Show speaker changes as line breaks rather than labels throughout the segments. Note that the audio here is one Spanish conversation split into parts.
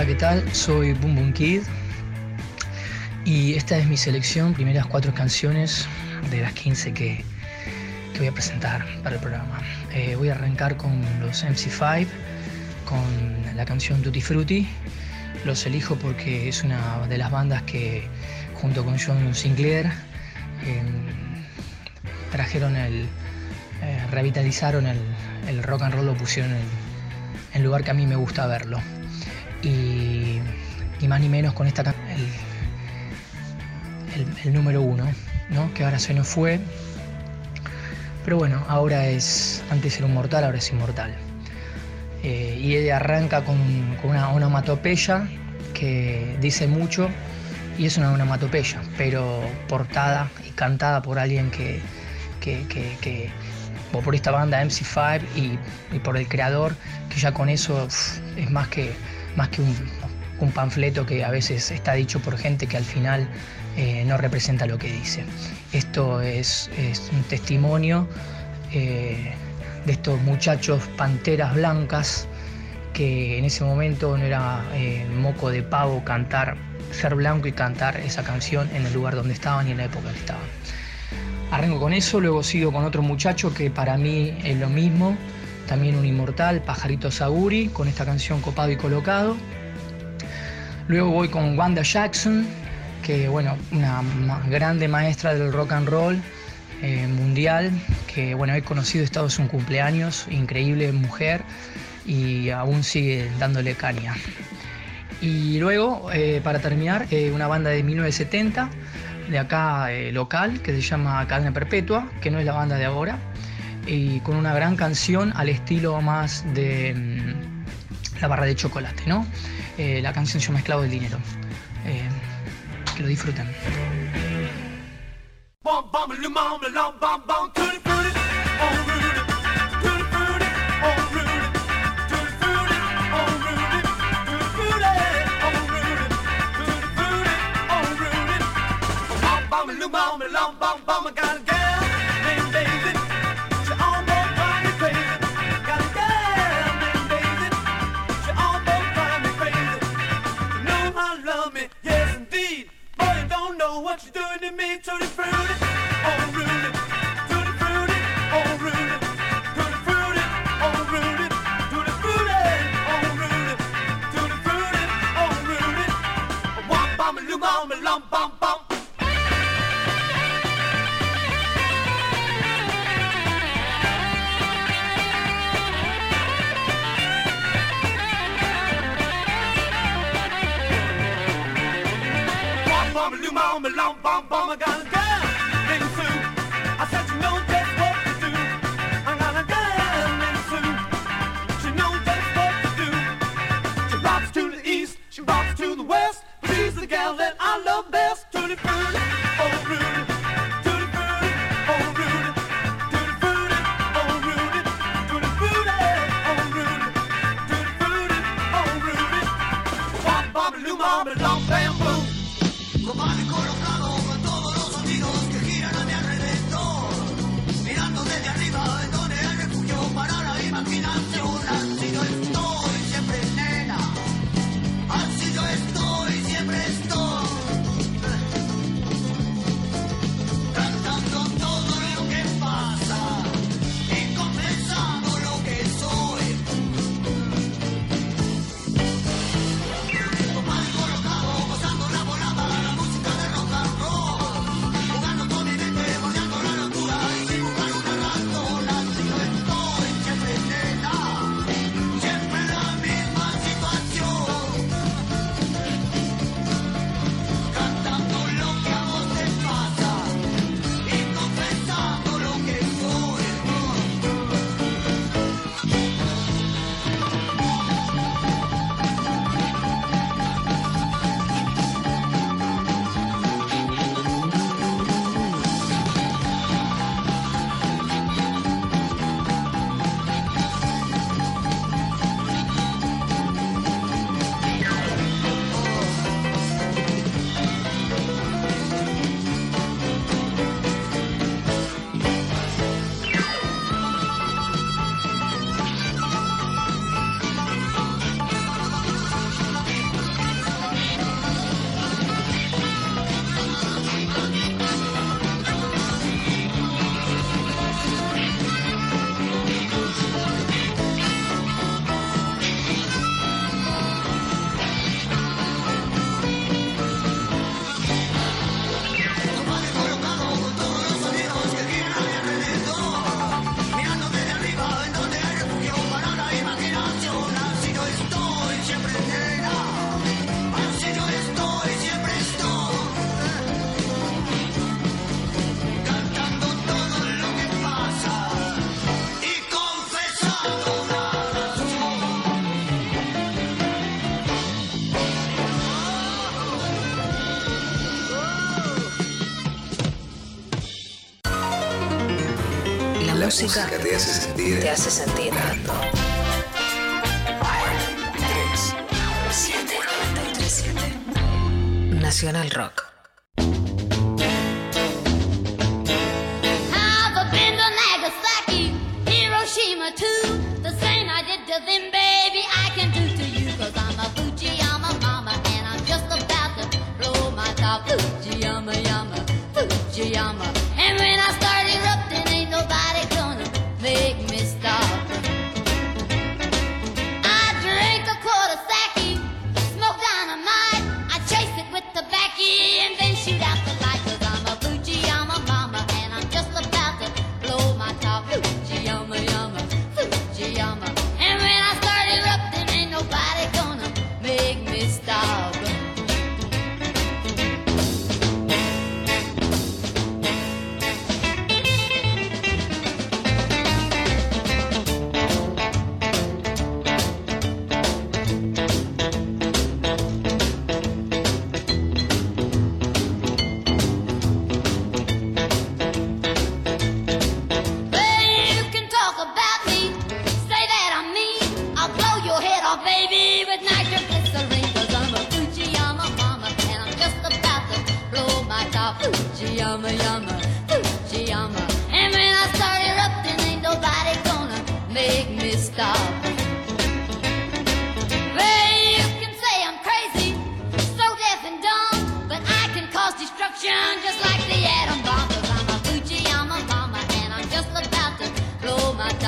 Hola, ¿qué tal? Soy Boom Boom Kid y esta es mi selección, primeras cuatro canciones de las 15 que, voy a presentar para el programa. Eh, voy a arrancar con los MC5, con la canción Tutti Frutti. Los elijo porque es una de las bandas que, junto con John Sinclair, em, trajeron el, eh, revitalizaron el, el, rock and roll, lo pusieron en lugar que a mí me gusta verlo. Y, y más ni menos con esta el, el, número uno, ¿no? que ahora se nos fue. Pero bueno, ahora es, antes era un mortal, ahora es inmortal. Eh, y arranca con, con una onomatopeya que dice mucho y es una onomatopeya, pero portada y cantada por alguien que, que, que, que o por esta banda MC5 y, y, por el creador, que ya con eso es más que, más que un, un, panfleto que a veces está dicho por gente que al final eh, no representa lo que dice. Esto es, es un testimonio eh, de estos muchachos panteras blancas que en ese momento no era eh, moco de pavo cantar, ser blanco y cantar esa canción en el lugar donde estaban y en la época que estaban. Arranco con eso, luego sigo con otro muchacho que para mí es lo mismo, también un inmortal, Pajarito Saguri, con esta canción Copado y Colocado. Luego voy con Wanda Jackson, que bueno, una grande maestra del rock and roll eh, mundial, que bueno, he conocido, he estado en su cumpleaños, increíble mujer y aún sigue dándole caña. Y luego, eh, para terminar, eh, una banda de 1970, de acá local, que se llama Cadena Perpetua, que no es la banda de ahora, y con una gran canción al estilo más de mm, la barra de chocolate, ¿no? la canción llama Esclavo del Dinero. que lo disfruten. Doing to me, Tutti Frutti, oh
música, te hace sentir.
Te hace
sentido. Five, sentir. Tanto. 93, 7. Nacional Rock.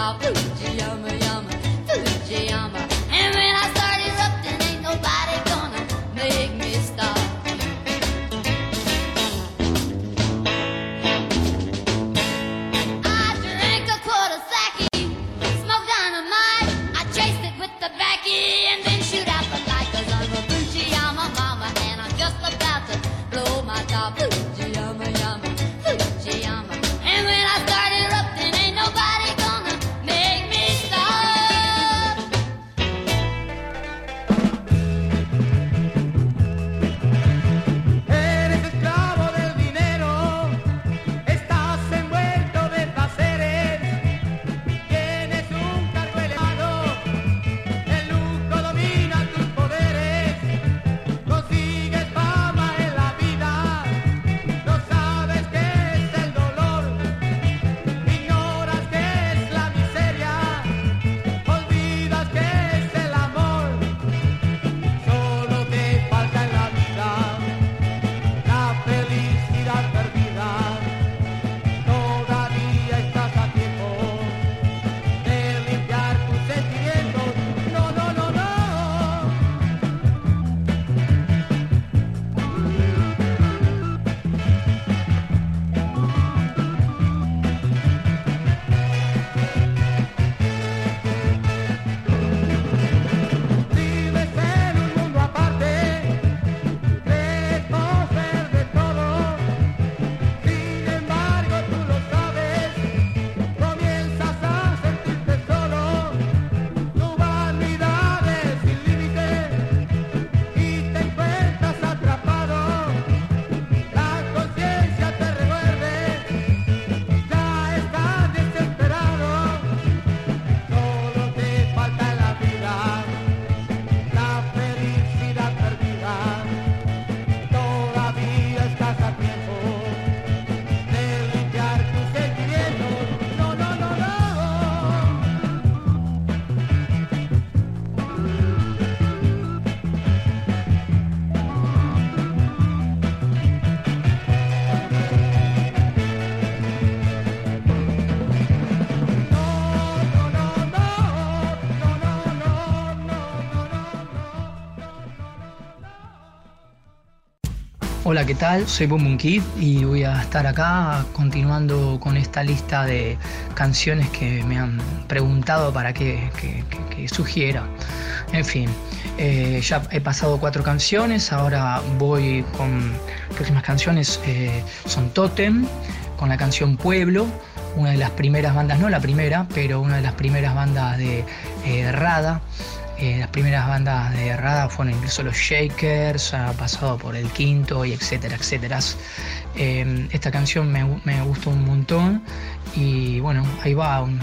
呀，不只要。
Hola, ¿qué tal? Soy Boom y voy a estar acá continuando con esta lista de canciones que me han preguntado para que, sugiera. En fin, eh, ya he pasado cuatro canciones, ahora voy con próximas canciones. Eh, son Totem, con la canción Pueblo, una de las primeras bandas, no la primera, pero una de las primeras bandas de eh, Rada. Eh, las primeras bandas de Rada fueron incluso los Shakers, ha pasado por el Quinto y etcétera, etcétera. Eh, esta canción me, me, gustó un montón y bueno, ahí va un,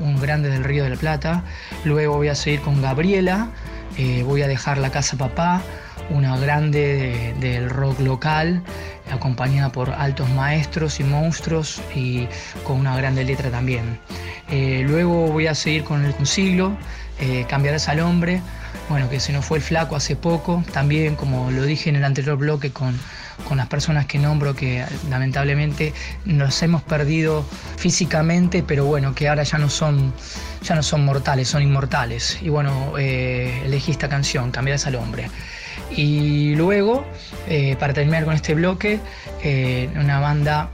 un, grande del Río de la Plata. Luego voy a seguir con Gabriela, eh, voy a dejar la casa papá, una grande de, del rock local, acompañada por altos maestros y monstruos y con una grande letra también. Eh, luego voy a seguir con el siglo, eh, Cambiarás al hombre, bueno, que se nos fue el flaco hace poco, también como lo dije en el anterior bloque con, con las personas que nombro que lamentablemente nos hemos perdido físicamente, pero bueno, que ahora ya no son, ya no son mortales, son inmortales. Y bueno, eh, elegí esta canción, Cambiarás al hombre. Y luego, eh, para terminar con este bloque, eh, una banda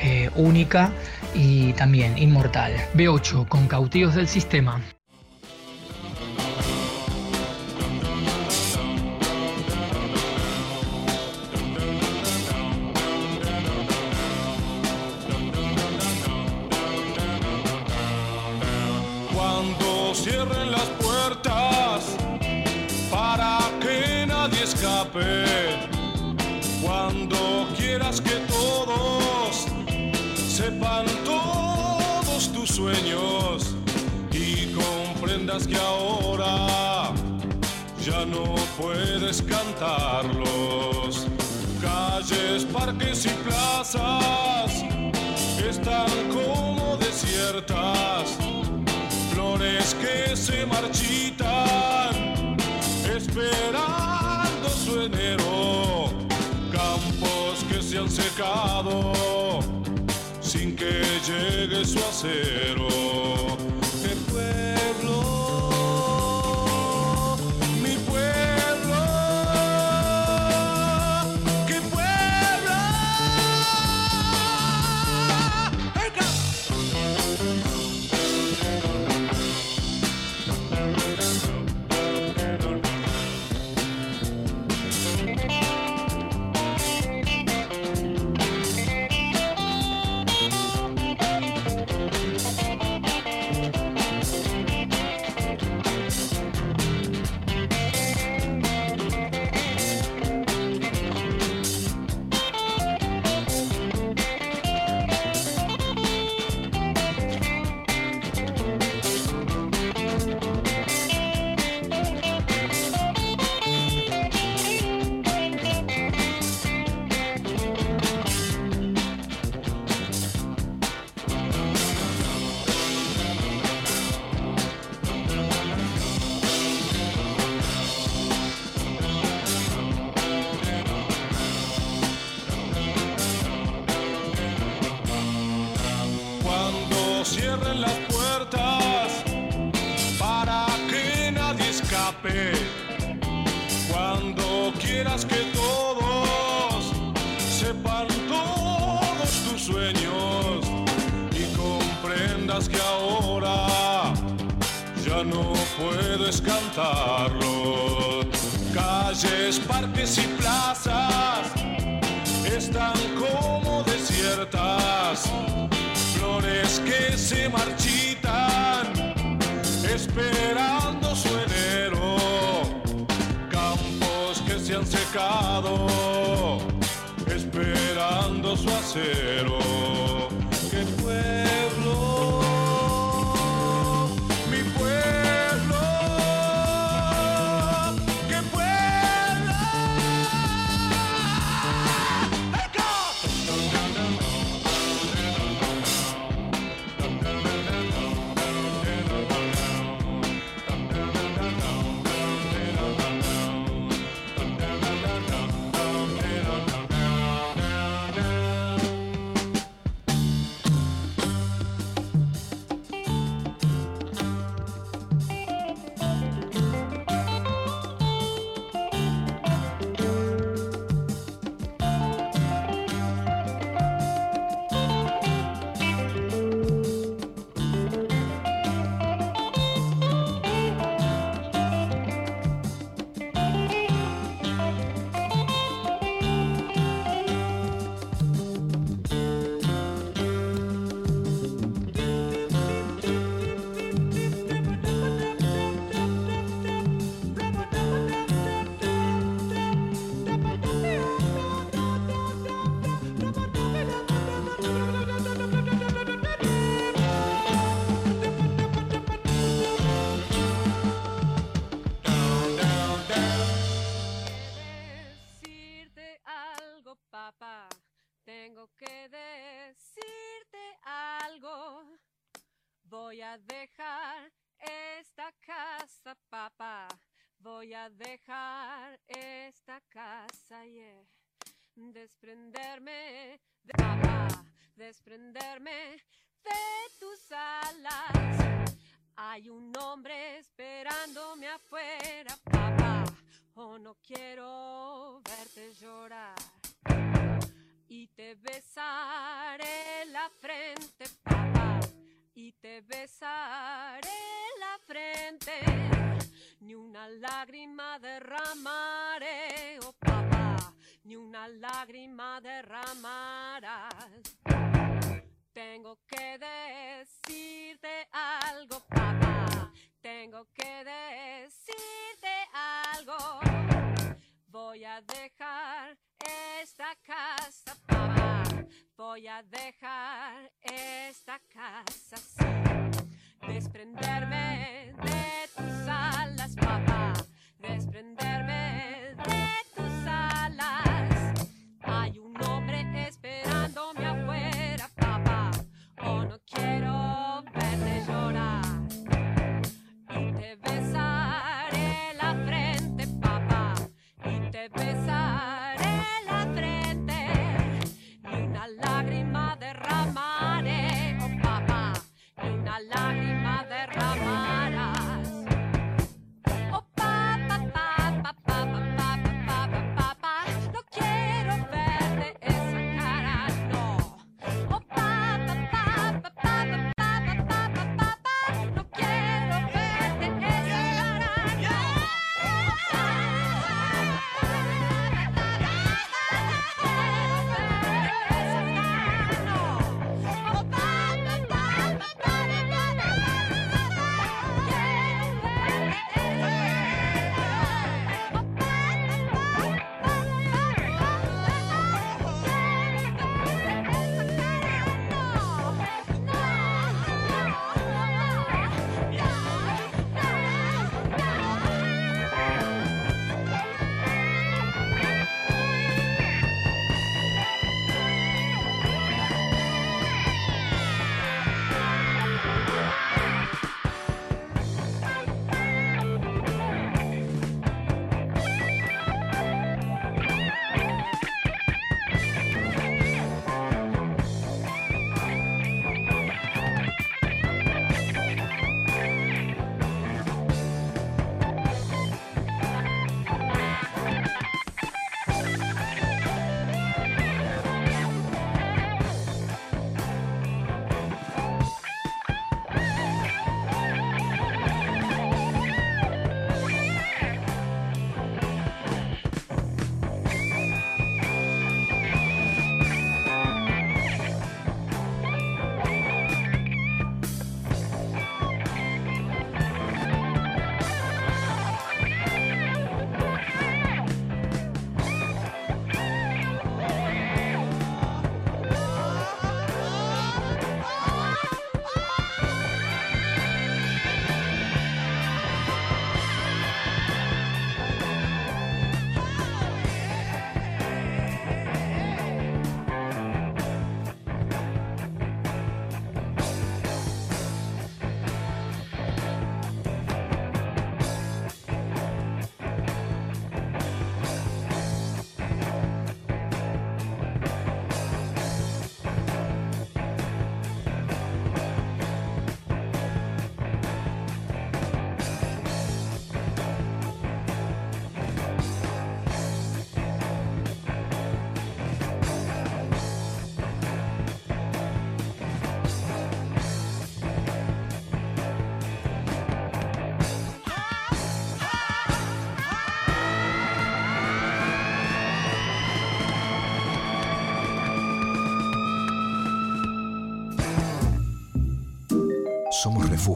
eh, única y también inmortal. B8 con Cautivos del Sistema.
Y comprendas que ahora ya no puedes cantarlos. Calles, parques y plazas están como desiertas, flores que se marchitan esperando su enero, campos que se han secado llegue su acero. Esperando su
desprenderme de tus alas. Hay un hombre esperándome afuera, papá. Oh, no quiero verte llorar. Y te besaré la frente, papá. Y te besaré la frente. Ni una lágrima derramaré, oh papá. Ni una lágrima derramarás. Tengo que decirte algo, papá. Tengo que decirte algo. Voy a dejar esta casa, papá. Voy a dejar esta casa, sí. Desprenderme de tus alas, papá. Desprenderme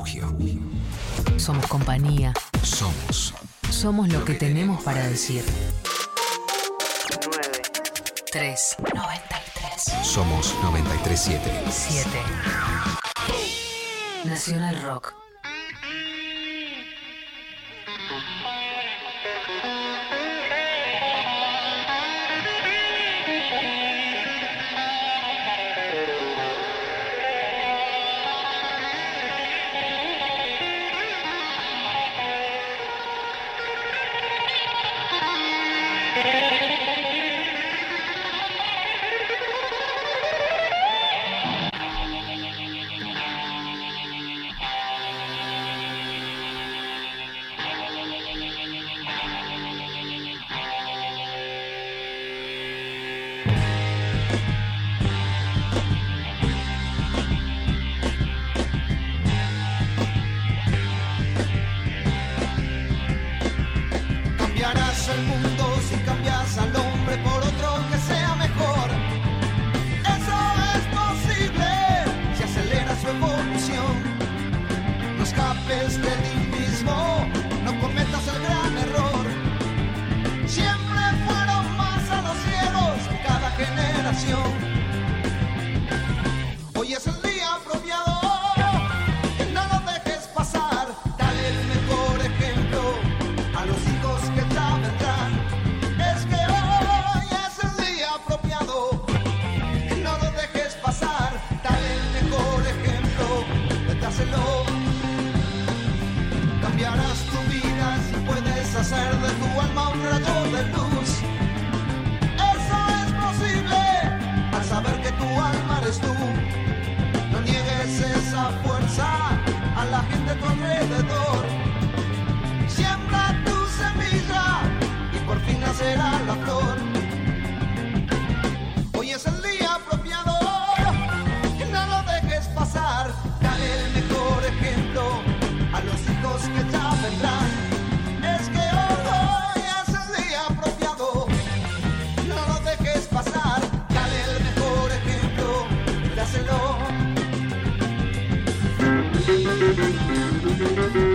refugio.
Somos compañía.
Somos.
Somos lo que tenemos para decir.
9.
3. 93.
Somos 937.
7. Nacional Rock.
Yeah. Música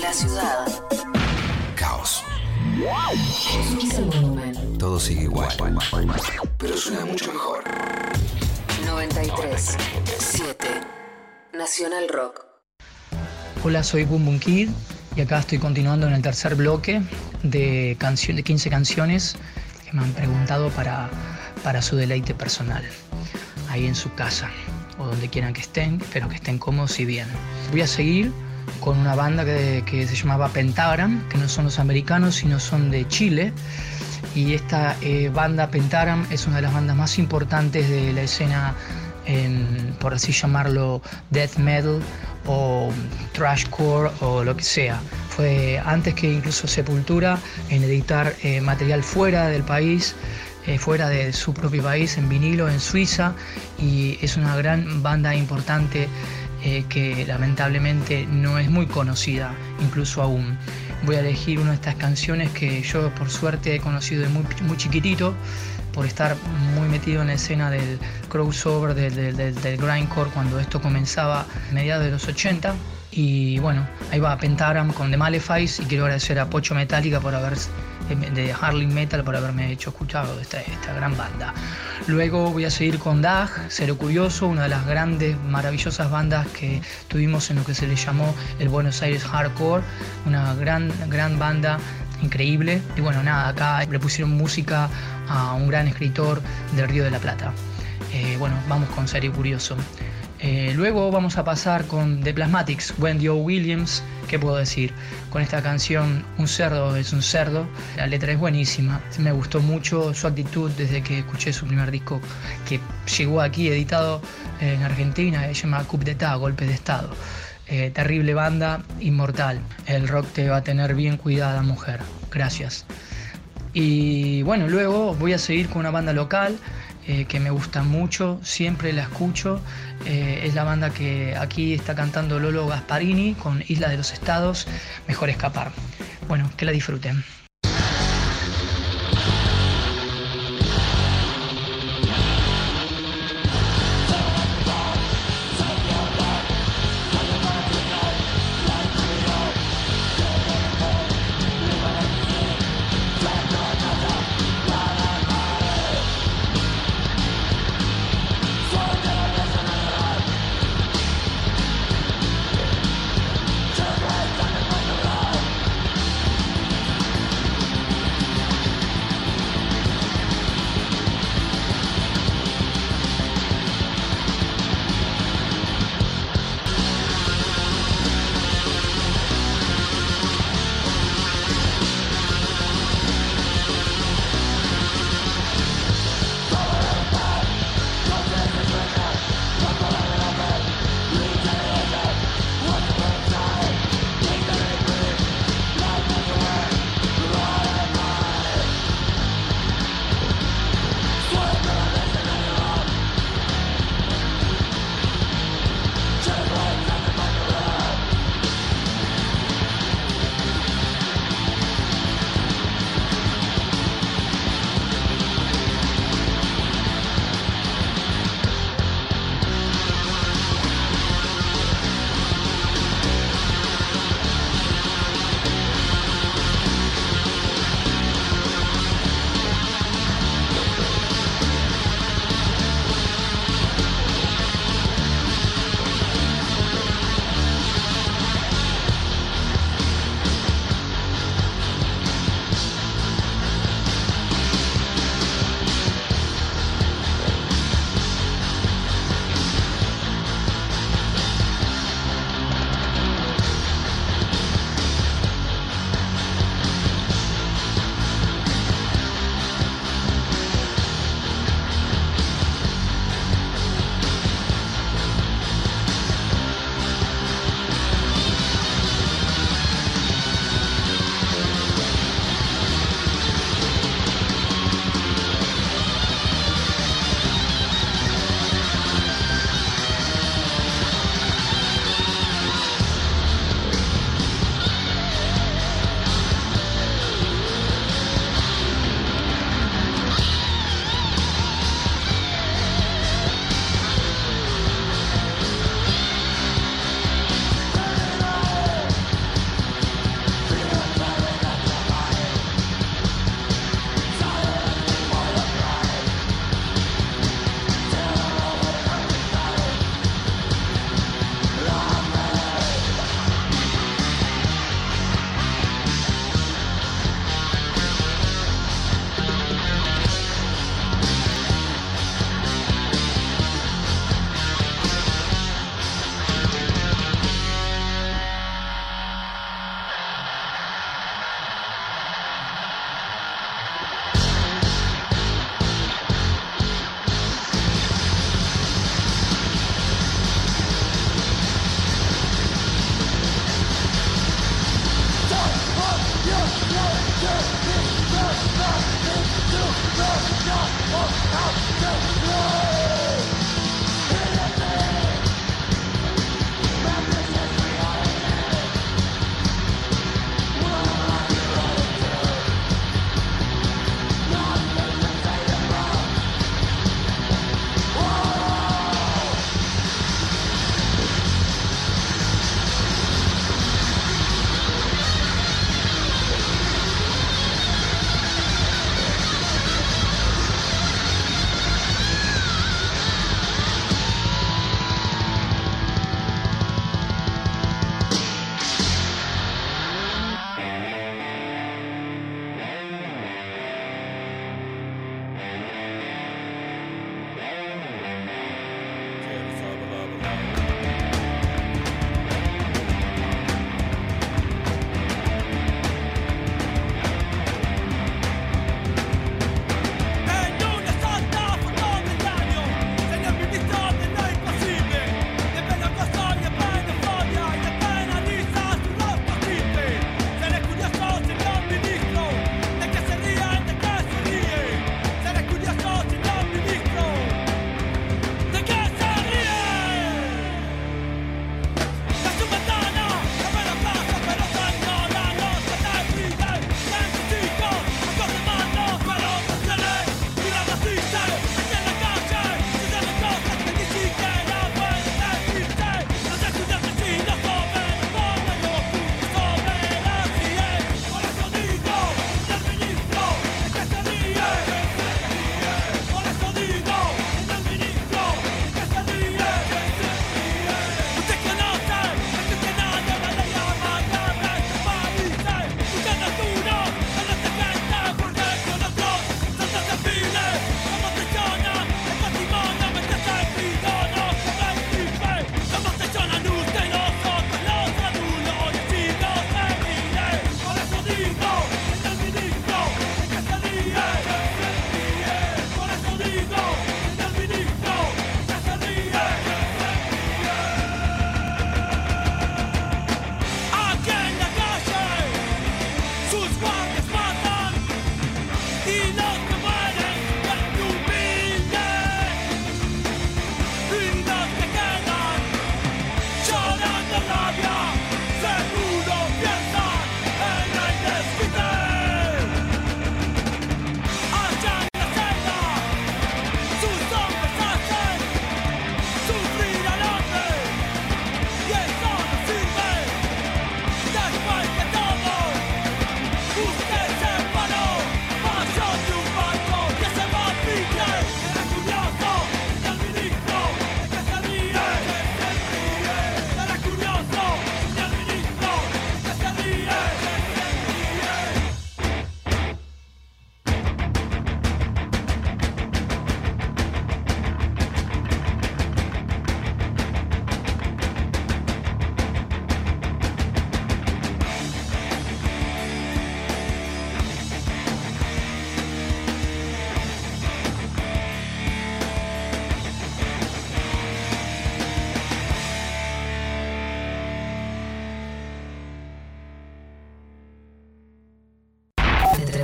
La
ciudad.
Caos. Todo sigue igual. Pero suena mucho mejor.
93 7 Nacional Rock.
Hola, soy Boom Boom Kid y acá estoy continuando en el tercer bloque de, canción, de 15 canciones que me han preguntado para, para su deleite personal, ahí en su casa o donde quieran que estén, pero que estén cómodos y bien. Voy a seguir con una banda que, que se llamaba Pentagram, que no son los americanos, sino son de Chile. Y esta eh, banda Pentagram es una de las bandas más importantes de la escena, en, por así llamarlo, death metal o trashcore o lo que sea. Fue antes que incluso Sepultura en editar eh, material fuera del país, eh, fuera de su propio país, en vinilo, en Suiza, y es una gran banda importante eh, que lamentablemente no es muy conocida, incluso aún. Voy a elegir una de estas canciones que yo por suerte he conocido de muy, muy chiquitito, por estar muy metido en la escena del crossover, del, del, del, grindcore, cuando esto comenzaba a mediados de los 80. Y bueno, ahí va Pentagram con The Malefice y quiero agradecer a Pocho Metallica por haber de Harley Metal por haberme hecho escuchar esta, esta gran banda. Luego voy a seguir con Dag, Cero Curioso, una de las grandes, maravillosas bandas que tuvimos en lo que se le llamó el Buenos Aires Hardcore, una gran, gran banda increíble. Y bueno, nada, acá le pusieron música a un gran escritor del Río de la Plata. Eh, bueno, vamos con Serio Curioso. Eh, luego vamos a pasar con The Plasmatics, Wendy O. Williams. ¿Qué puedo decir? Con esta canción, Un cerdo es un cerdo. La letra es buenísima. Me gustó mucho su actitud desde que escuché su primer disco que llegó aquí editado en Argentina. Se llama Coup d'État, Golpe de Estado. Eh, terrible banda, inmortal. El rock te va a tener bien cuidada, mujer. Gracias. Y bueno, luego voy a seguir con una banda local eh, que me gusta mucho, siempre la escucho. Eh, es la banda que aquí está cantando Lolo Gasparini con Isla de los Estados, Mejor Escapar. Bueno, que la disfruten.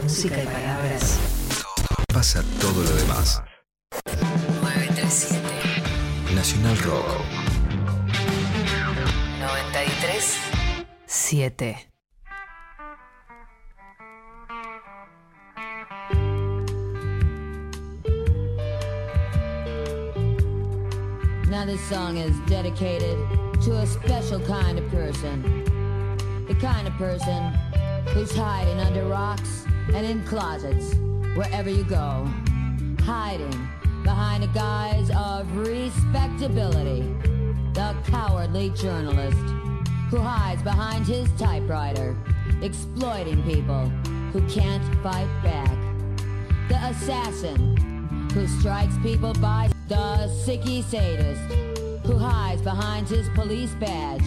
Entre música y palabras.
Pasa todo lo demás.
937
Nacional Rock.
93 7
Now this song is dedicated to a special kind of person. The kind of person who's hiding under rocks and in closets wherever you go. Hiding behind a guise of respectability. The cowardly journalist who hides behind his typewriter, exploiting people who can't fight back. The assassin who strikes people by the sicky sadist who hides behind his police badge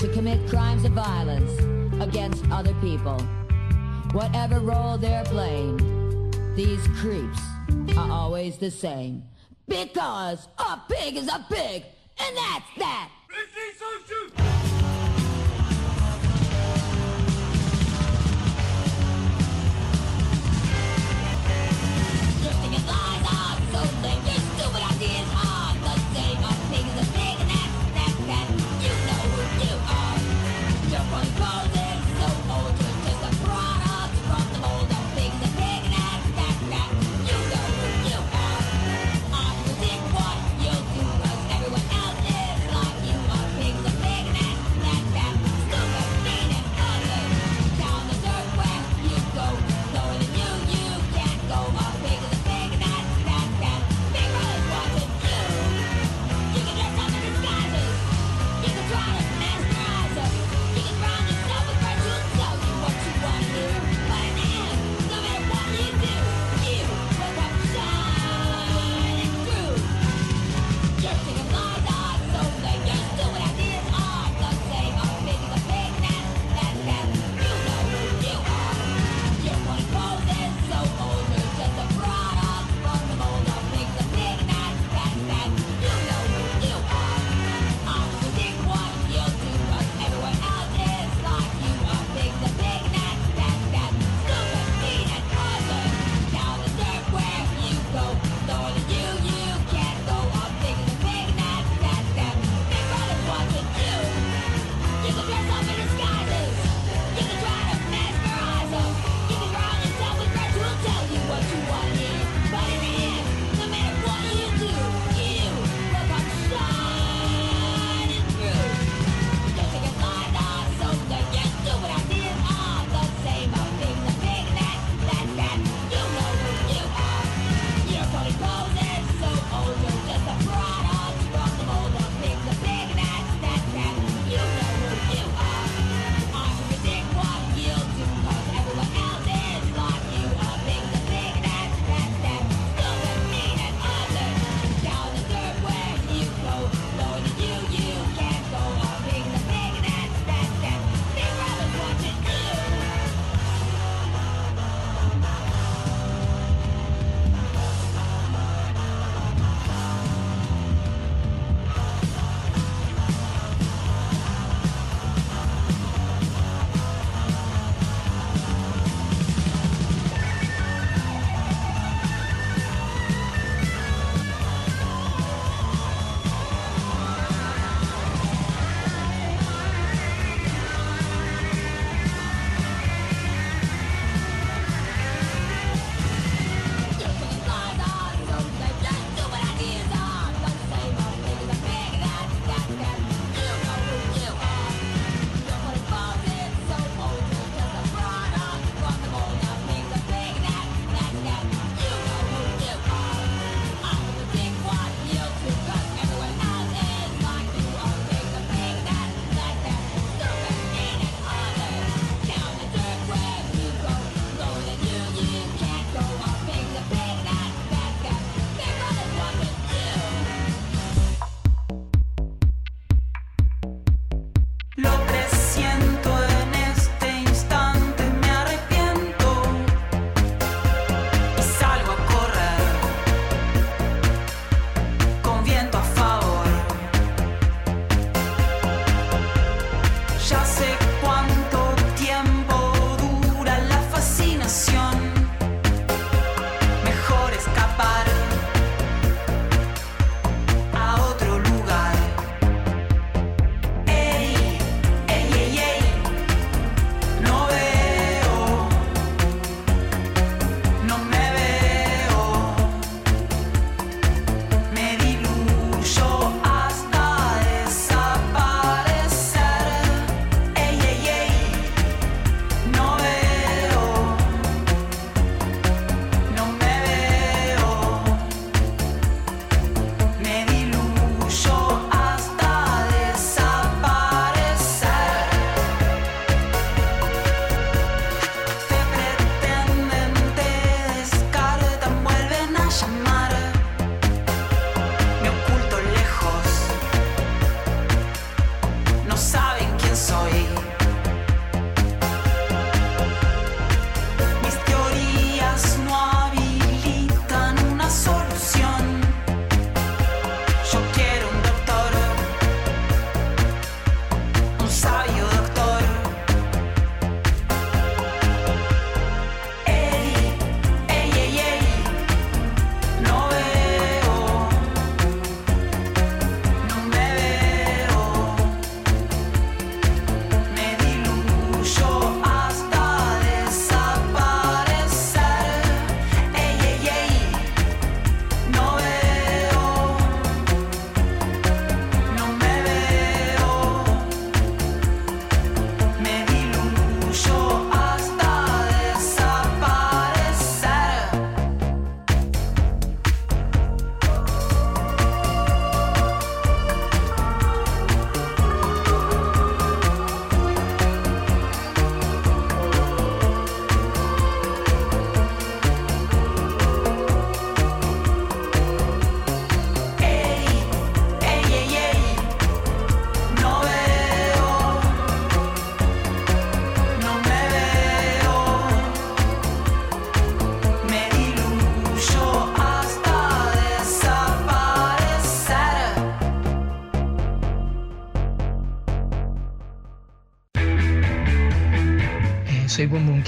to commit crimes of violence against other people. Whatever role they're playing, these creeps are always the same. Because a pig is a pig, and that's that.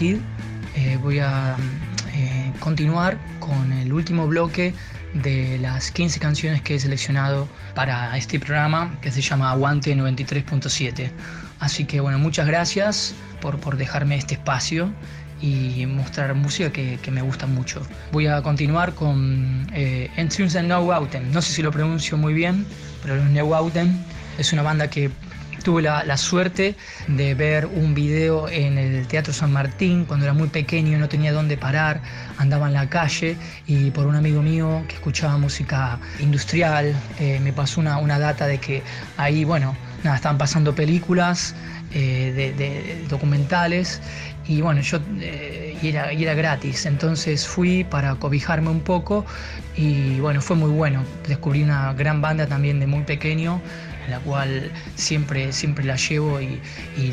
Kid. Eh, voy a eh, continuar con el último bloque de las 15 canciones que he seleccionado para este programa que se llama Aguante 93.7. Así que bueno, muchas gracias por, por dejarme este espacio y mostrar música que, que me gusta mucho. Voy a continuar con eh, Entrance and No Outen. No sé si lo pronuncio muy bien, pero los No Outen es una banda que tuve la, la, suerte de ver un video en el Teatro San Martín cuando era muy pequeño, no tenía dónde parar, andaba en la calle y por un amigo mío que escuchaba música industrial eh, me pasó una, una, data de que ahí, bueno, nada, estaban pasando películas eh, de, de, documentales y bueno, yo eh, y, era, y era gratis, entonces fui para cobijarme un poco y bueno, fue muy bueno. Descubrí una gran banda también de muy pequeño, la cual siempre, siempre la llevo y,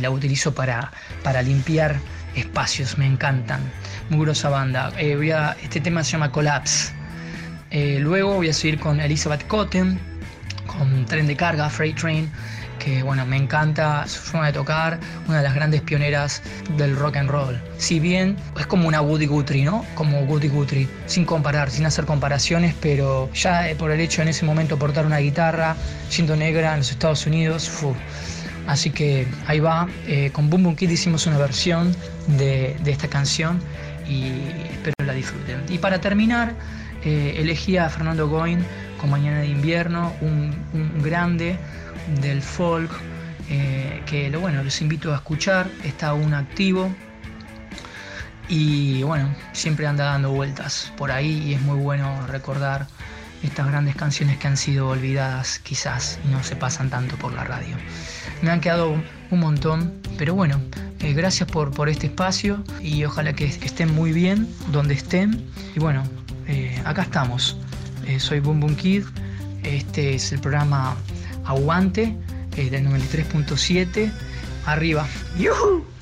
la utilizo para, para, limpiar espacios, me encantan. Muy grosa banda. Eh, voy a, este tema se llama Collapse. Eh, luego voy a seguir con Elizabeth Cotten, con Tren de Carga, Freight Train bueno, me encanta su forma de tocar, una de las grandes pioneras del rock and roll. Si bien es como una Woody Guthrie, ¿no? Como Woody Guthrie, sin comparar, sin hacer comparaciones, pero ya por el hecho en ese momento portar una guitarra, siendo negra en los Estados Unidos, fu. Así que ahí va, eh, con Boom Boom Kid hicimos una versión de, esta canción y espero la disfruten. Y para terminar, eh, elegí a Fernando Goin con Mañana de Invierno, un grande del folk, eh, que lo bueno, los invito a escuchar, está aún activo y bueno, siempre anda dando vueltas por ahí y es muy bueno recordar estas grandes canciones que han sido olvidadas quizás y no se pasan tanto por la radio. Me han quedado un montón, pero bueno, eh, gracias por, por este espacio y ojalá que, estén muy bien donde estén. Y bueno, eh, acá estamos. Soy Boom Boom Kid. Este es el programa Aguante eh, del 93.7. Arriba. ¡Yuhu!